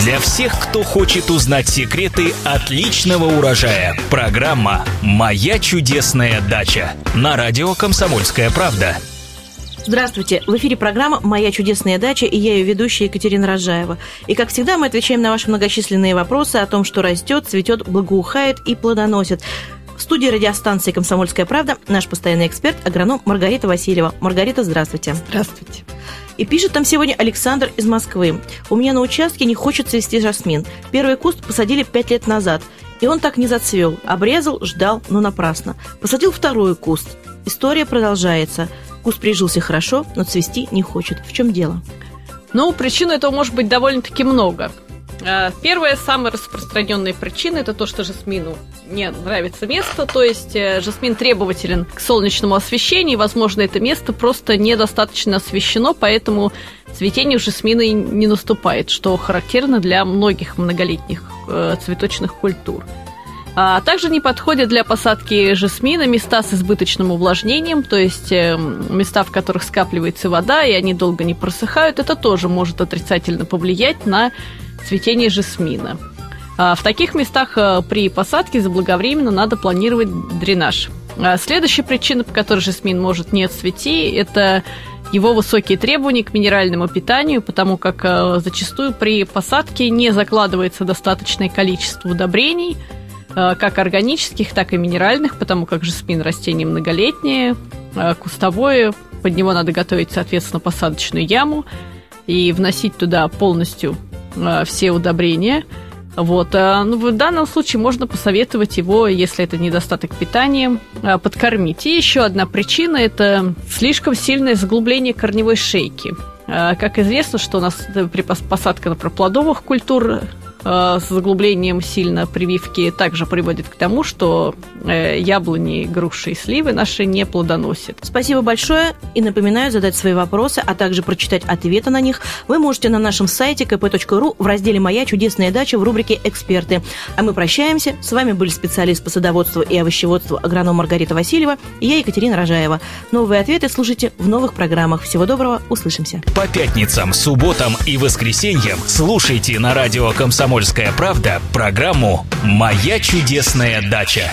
Для всех, кто хочет узнать секреты отличного урожая. Программа «Моя чудесная дача» на радио «Комсомольская правда». Здравствуйте! В эфире программа «Моя чудесная дача» и я ее ведущая Екатерина Рожаева. И, как всегда, мы отвечаем на ваши многочисленные вопросы о том, что растет, цветет, благоухает и плодоносит. В студии радиостанции «Комсомольская правда» наш постоянный эксперт, агроном Маргарита Васильева. Маргарита, здравствуйте. Здравствуйте. И пишет там сегодня Александр из Москвы. У меня на участке не хочет цвести жасмин. Первый куст посадили пять лет назад. И он так не зацвел. Обрезал, ждал, но напрасно. Посадил второй куст. История продолжается. Куст прижился хорошо, но цвести не хочет. В чем дело? Ну, причин этого может быть довольно-таки много. А, первая, самая распространенная причина – это то, что жасмину не нравится место, то есть э, жасмин требователен к солнечному освещению, и, возможно, это место просто недостаточно освещено, поэтому цветение жасмина не наступает, что характерно для многих многолетних э, цветочных культур. А также не подходят для посадки жасмина места с избыточным увлажнением, то есть э, места, в которых скапливается вода, и они долго не просыхают. Это тоже может отрицательно повлиять на цветение жасмина. А в таких местах э, при посадке заблаговременно надо планировать дренаж. А следующая причина, по которой жасмин может не цвести, это его высокие требования к минеральному питанию, потому как зачастую при посадке не закладывается достаточное количество удобрений – как органических, так и минеральных, потому как жасмин растение многолетнее, кустовое, под него надо готовить, соответственно, посадочную яму и вносить туда полностью все удобрения. Вот. Ну, в данном случае можно посоветовать его, если это недостаток питания, подкормить. И еще одна причина – это слишком сильное заглубление корневой шейки. Как известно, что у нас при посадке например, плодовых культур Э, с заглублением сильно прививки также приводит к тому, что э, яблони, груши и сливы наши не плодоносят. Спасибо большое и напоминаю задать свои вопросы, а также прочитать ответы на них вы можете на нашем сайте kp.ru в разделе «Моя чудесная дача» в рубрике «Эксперты». А мы прощаемся. С вами были специалист по садоводству и овощеводству агроном Маргарита Васильева и я, Екатерина Рожаева. Новые ответы слушайте в новых программах. Всего доброго, услышимся. По пятницам, субботам и воскресеньям слушайте на радио «Комсомольская правда» программу «Моя чудесная дача».